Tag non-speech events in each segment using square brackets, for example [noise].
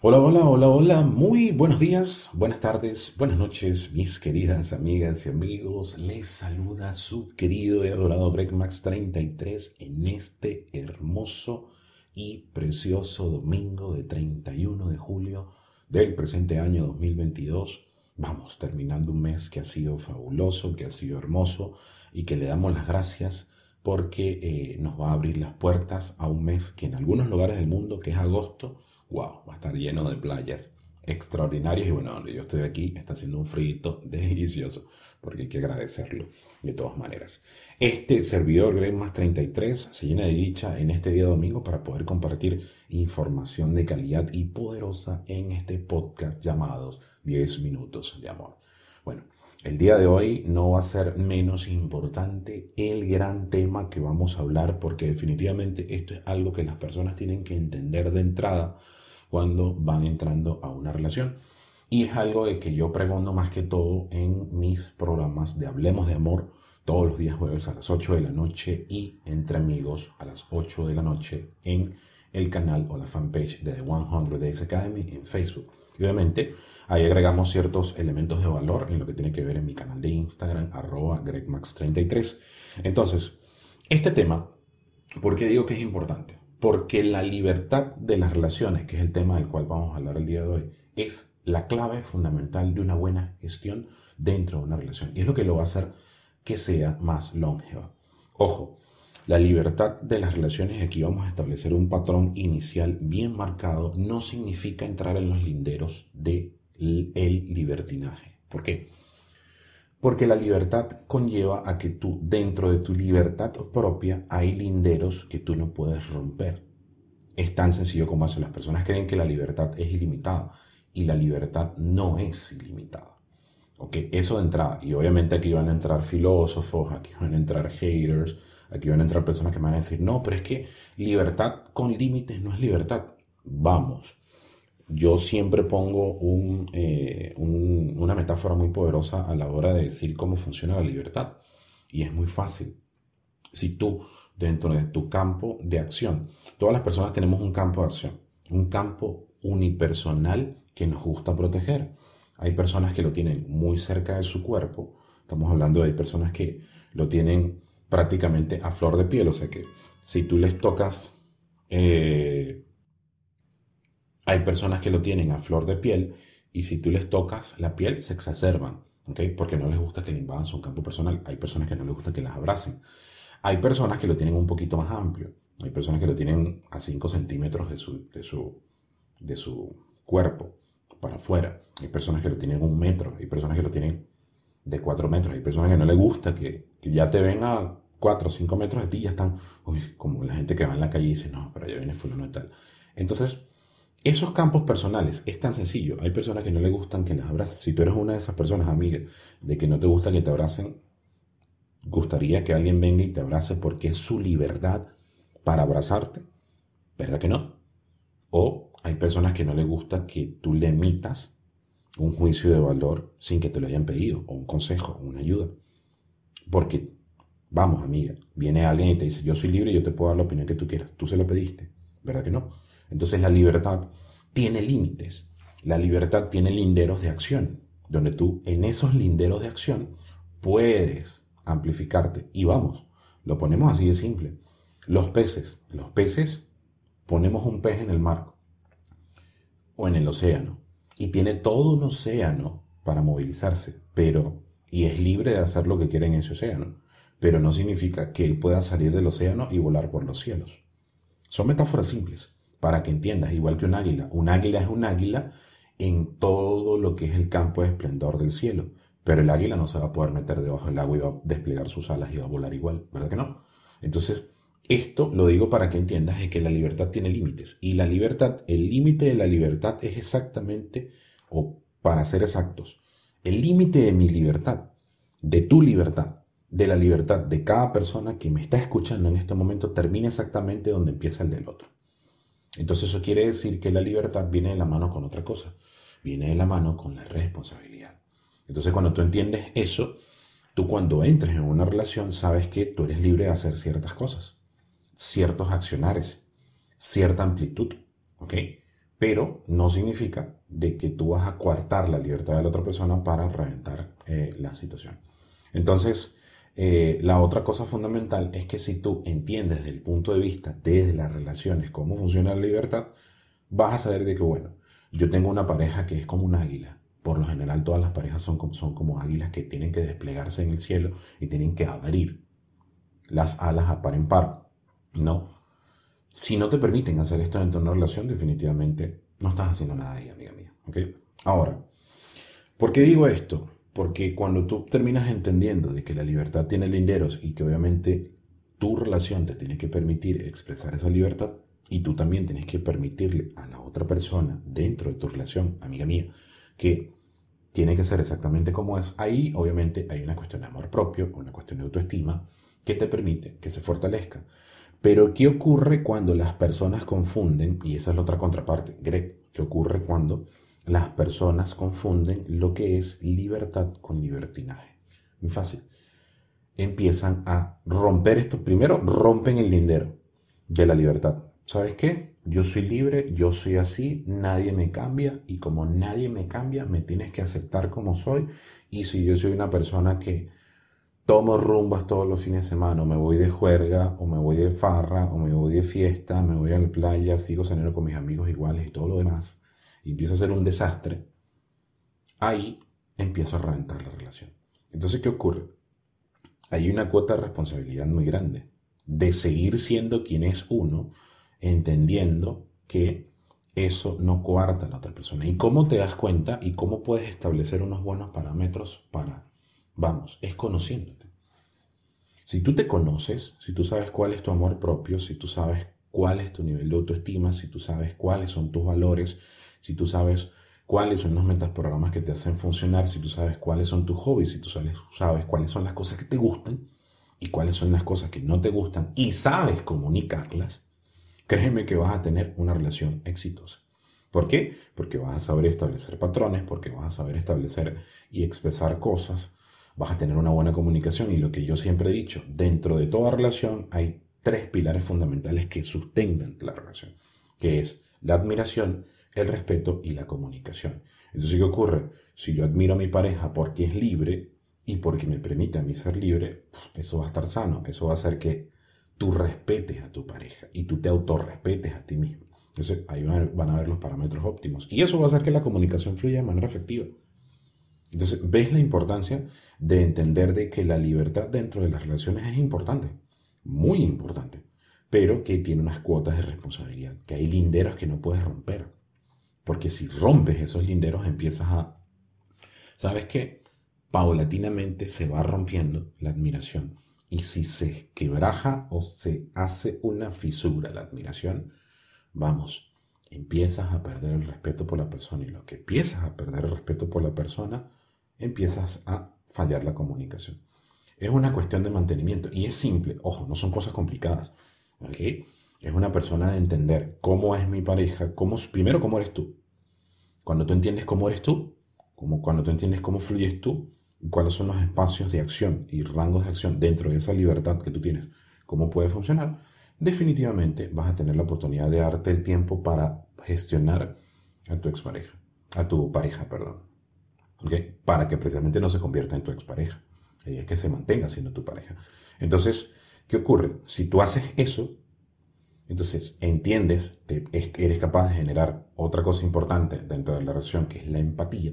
Hola, hola, hola, hola, muy buenos días, buenas tardes, buenas noches, mis queridas amigas y amigos. Les saluda su querido y adorado Breakmax 33 en este hermoso y precioso domingo de 31 de julio del presente año 2022. Vamos terminando un mes que ha sido fabuloso, que ha sido hermoso y que le damos las gracias porque eh, nos va a abrir las puertas a un mes que en algunos lugares del mundo, que es agosto, wow, va a estar lleno de playas extraordinarias y bueno, donde yo estoy aquí está haciendo un frío [laughs] delicioso, porque hay que agradecerlo de todas maneras. Este servidor Greg 33 se llena de dicha en este día domingo para poder compartir información de calidad y poderosa en este podcast llamado 10 minutos de amor. Bueno, el día de hoy no va a ser menos importante el gran tema que vamos a hablar porque definitivamente esto es algo que las personas tienen que entender de entrada cuando van entrando a una relación. Y es algo de que yo pregunto más que todo en mis programas de Hablemos de Amor todos los días jueves a las 8 de la noche y entre amigos a las 8 de la noche en el canal o la fanpage de The 100 Days Academy en Facebook. Y obviamente ahí agregamos ciertos elementos de valor en lo que tiene que ver en mi canal de Instagram, arroba gregmax33. Entonces, este tema, ¿por qué digo que es importante? Porque la libertad de las relaciones, que es el tema del cual vamos a hablar el día de hoy, es la clave fundamental de una buena gestión dentro de una relación. Y es lo que lo va a hacer que sea más longeva. Ojo, la libertad de las relaciones, aquí vamos a establecer un patrón inicial bien marcado, no significa entrar en los linderos del el libertinaje. ¿Por qué? Porque la libertad conlleva a que tú, dentro de tu libertad propia, hay linderos que tú no puedes romper. Es tan sencillo como eso. Las personas creen que la libertad es ilimitada y la libertad no es ilimitada. ¿Ok? Eso de entrada. Y obviamente aquí van a entrar filósofos, aquí van a entrar haters, aquí van a entrar personas que van a decir, no, pero es que libertad con límites no es libertad. Vamos yo siempre pongo eh, una metáfora muy poderosa a la hora de decir cómo funciona la libertad. Y es muy fácil. Si tú, dentro de tu campo de acción, todas las personas tenemos un campo de acción, un campo unipersonal que nos gusta proteger. Hay personas que lo tienen muy cerca de su cuerpo. Estamos hablando de personas que lo tienen prácticamente a flor de piel. O sea que si tú les tocas eh, hay personas que lo tienen a flor de piel y si tú les tocas la piel se exacerban, ¿ok? Porque no les gusta que le invadan su campo personal. Hay personas que no les gusta que las abracen. Hay personas que lo tienen un poquito más amplio. Hay personas que lo tienen a 5 centímetros de su, de, su, de su cuerpo para afuera. Hay personas que lo tienen un metro. Hay personas que lo tienen de 4 metros. Hay personas que no les gusta que, ya te ven a 4 o 5 metros de ti y ya están, uy, como la gente que va en la calle y dice, no, pero ya viene fulano y tal. Entonces, esos campos personales es tan sencillo. Hay personas que no le gustan que las abracen. Si tú eres una de esas personas, amiga, de que no te gusta que te abracen, gustaría que alguien venga y te abrace porque es su libertad para abrazarte. ¿Verdad que no? O hay personas que no le gusta que tú le emitas un juicio de valor sin que te lo hayan pedido, o un consejo, o una ayuda. Porque, vamos, amiga, viene alguien y te dice, yo soy libre yo te puedo dar la opinión que tú quieras. Tú se la pediste. ¿Verdad que no? Entonces la libertad tiene límites. La libertad tiene linderos de acción, donde tú en esos linderos de acción puedes amplificarte. Y vamos, lo ponemos así de simple. Los peces, los peces, ponemos un pez en el mar o en el océano y tiene todo un océano para movilizarse, pero y es libre de hacer lo que quiere en ese océano, pero no significa que él pueda salir del océano y volar por los cielos. Son metáforas simples para que entiendas, igual que un águila. Un águila es un águila en todo lo que es el campo de esplendor del cielo, pero el águila no se va a poder meter debajo del agua y va a desplegar sus alas y va a volar igual, ¿verdad que no? Entonces, esto lo digo para que entiendas es que la libertad tiene límites y la libertad, el límite de la libertad es exactamente, o para ser exactos, el límite de mi libertad, de tu libertad, de la libertad de cada persona que me está escuchando en este momento termina exactamente donde empieza el del otro. Entonces eso quiere decir que la libertad viene de la mano con otra cosa, viene de la mano con la responsabilidad. Entonces cuando tú entiendes eso, tú cuando entres en una relación sabes que tú eres libre de hacer ciertas cosas, ciertos accionares, cierta amplitud, ¿ok? Pero no significa de que tú vas a coartar la libertad de la otra persona para reventar eh, la situación. Entonces, eh, la otra cosa fundamental es que si tú entiendes desde el punto de vista, desde las relaciones, cómo funciona la libertad, vas a saber de que, bueno, yo tengo una pareja que es como un águila. Por lo general todas las parejas son como, son como águilas que tienen que desplegarse en el cielo y tienen que abrir las alas a par en par. No. Si no te permiten hacer esto dentro de una relación, definitivamente no estás haciendo nada ahí, amiga mía. Ahora, ¿por qué digo esto? Porque cuando tú terminas entendiendo de que la libertad tiene linderos y que obviamente tu relación te tiene que permitir expresar esa libertad y tú también tienes que permitirle a la otra persona dentro de tu relación, amiga mía, que tiene que ser exactamente como es, ahí obviamente hay una cuestión de amor propio, una cuestión de autoestima que te permite que se fortalezca. Pero ¿qué ocurre cuando las personas confunden? Y esa es la otra contraparte, Greg, ¿qué ocurre cuando las personas confunden lo que es libertad con libertinaje? Muy fácil. Empiezan a romper esto. Primero, rompen el lindero de la libertad. ¿Sabes qué? Yo soy libre, yo soy así, nadie me cambia y como nadie me cambia, me tienes que aceptar como soy. Y si yo soy una persona que tomo rumbas todos los fines de semana, o me voy de juerga, o me voy de farra, o me voy de fiesta, me voy a la playa, sigo cenando con mis amigos iguales y todo lo demás, y empiezo a ser un desastre, ahí empiezo a reventar la relación. Entonces, ¿qué ocurre? Hay una cuota de responsabilidad muy grande de seguir siendo quien es uno, entendiendo que eso no coarta a la otra persona. ¿Y cómo te das cuenta y cómo puedes establecer unos buenos parámetros para Vamos, es conociéndote. Si tú te conoces, si tú sabes cuál es tu amor propio, si tú sabes cuál es tu nivel de autoestima, si tú sabes cuáles son tus valores, si tú sabes cuáles son los metaprogramas que te hacen funcionar, si tú sabes cuáles son tus hobbies, si tú sabes, cuáles son las cosas que te gustan y cuáles son las cosas que no te gustan y sabes comunicarlas, créeme que vas a tener una relación exitosa. ¿Por qué? Porque vas a saber establecer patrones, porque vas a saber establecer y expresar cosas vas a tener una buena comunicación y lo que yo siempre he dicho, dentro de toda relación hay tres pilares fundamentales que sustentan la relación, que es la admiración, el respeto y la comunicación. Entonces, ¿qué ocurre? Si yo admiro a mi pareja porque es libre y porque me permite a mí ser libre, eso va a estar sano, eso va a hacer que tú respetes a tu pareja y tú te autorrespetes a ti mismo. Entonces, ahí van a ver los parámetros óptimos. Y eso va a hacer que la comunicación fluya de manera efectiva. Entonces, ves la importancia de entender de que la libertad dentro de las relaciones es importante, muy importante, pero que tiene unas cuotas de responsabilidad, que hay linderos que no puedes romper. Porque si rompes esos linderos empiezas a... ¿Sabes qué? Paulatinamente se va rompiendo la admiración. Y si se quebraja o se hace una fisura la admiración, vamos, empiezas a perder el respeto por la persona. Y lo que empiezas a perder el respeto por la persona, empiezas a fallar la comunicación. Es una cuestión de mantenimiento y es simple, ojo, no son cosas complicadas. Es una persona de entender cómo es mi pareja, cómo, primero cómo eres tú. Cuando tú entiendes cómo eres tú, como cuando tú entiendes cómo fluyes tú, cuáles son los espacios de acción y rangos de acción dentro de esa libertad que tú tienes, cómo puede funcionar, definitivamente vas a tener la oportunidad de darte el tiempo para gestionar a tu expareja, a tu pareja, perdón. Para que precisamente no se convierta en tu expareja. Y es que se mantenga siendo tu pareja. Entonces, ¿qué ocurre? Si tú haces eso, entonces entiendes, te, eres capaz de generar otra cosa importante dentro de la relación, que es la empatía.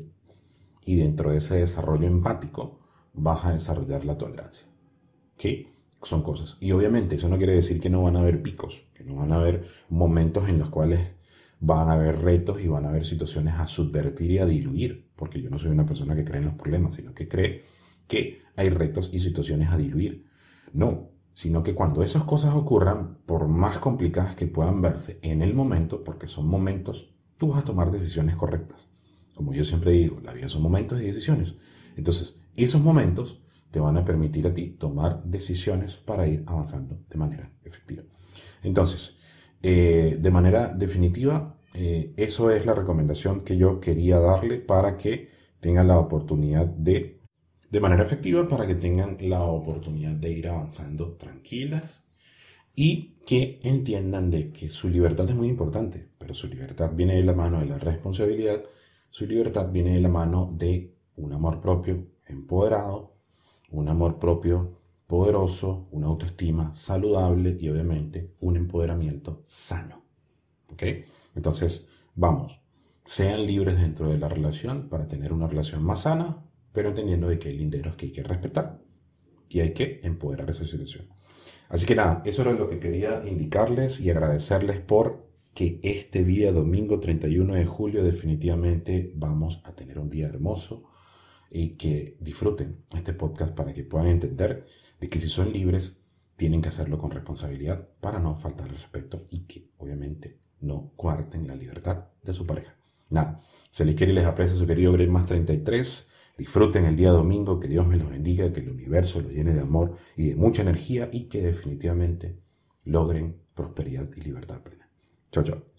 Y dentro de ese desarrollo empático vas a desarrollar la tolerancia. ¿Ok? Son cosas. Y obviamente eso no quiere decir que no van a haber picos, que no van a haber momentos en los cuales van a haber retos y van a haber situaciones a subvertir y a diluir, porque yo no soy una persona que cree en los problemas, sino que cree que hay retos y situaciones a diluir. No, sino que cuando esas cosas ocurran, por más complicadas que puedan verse en el momento, porque son momentos, tú vas a tomar decisiones correctas. Como yo siempre digo, la vida son momentos y decisiones. Entonces, esos momentos te van a permitir a ti tomar decisiones para ir avanzando de manera efectiva. Entonces, eh, de manera definitiva, eh, eso es la recomendación que yo quería darle para que tengan la oportunidad de, de manera efectiva, para que tengan la oportunidad de ir avanzando tranquilas y que entiendan de que su libertad es muy importante, pero su libertad viene de la mano de la responsabilidad, su libertad viene de la mano de un amor propio empoderado, un amor propio poderoso, una autoestima saludable y obviamente un empoderamiento sano. ¿Ok? Entonces, vamos, sean libres dentro de la relación para tener una relación más sana, pero entendiendo de que hay linderos que hay que respetar y hay que empoderar esa situación. Así que nada, eso era lo que quería indicarles y agradecerles por que este día, domingo 31 de julio, definitivamente vamos a tener un día hermoso y que disfruten este podcast para que puedan entender de que si son libres, tienen que hacerlo con responsabilidad para no faltar el respeto y que obviamente no cuarten la libertad de su pareja. Nada, se les quiere y les aprecia su querido Greg Más 33. Disfruten el día domingo, que Dios me los bendiga, que el universo lo llene de amor y de mucha energía y que definitivamente logren prosperidad y libertad plena. Chao, chao.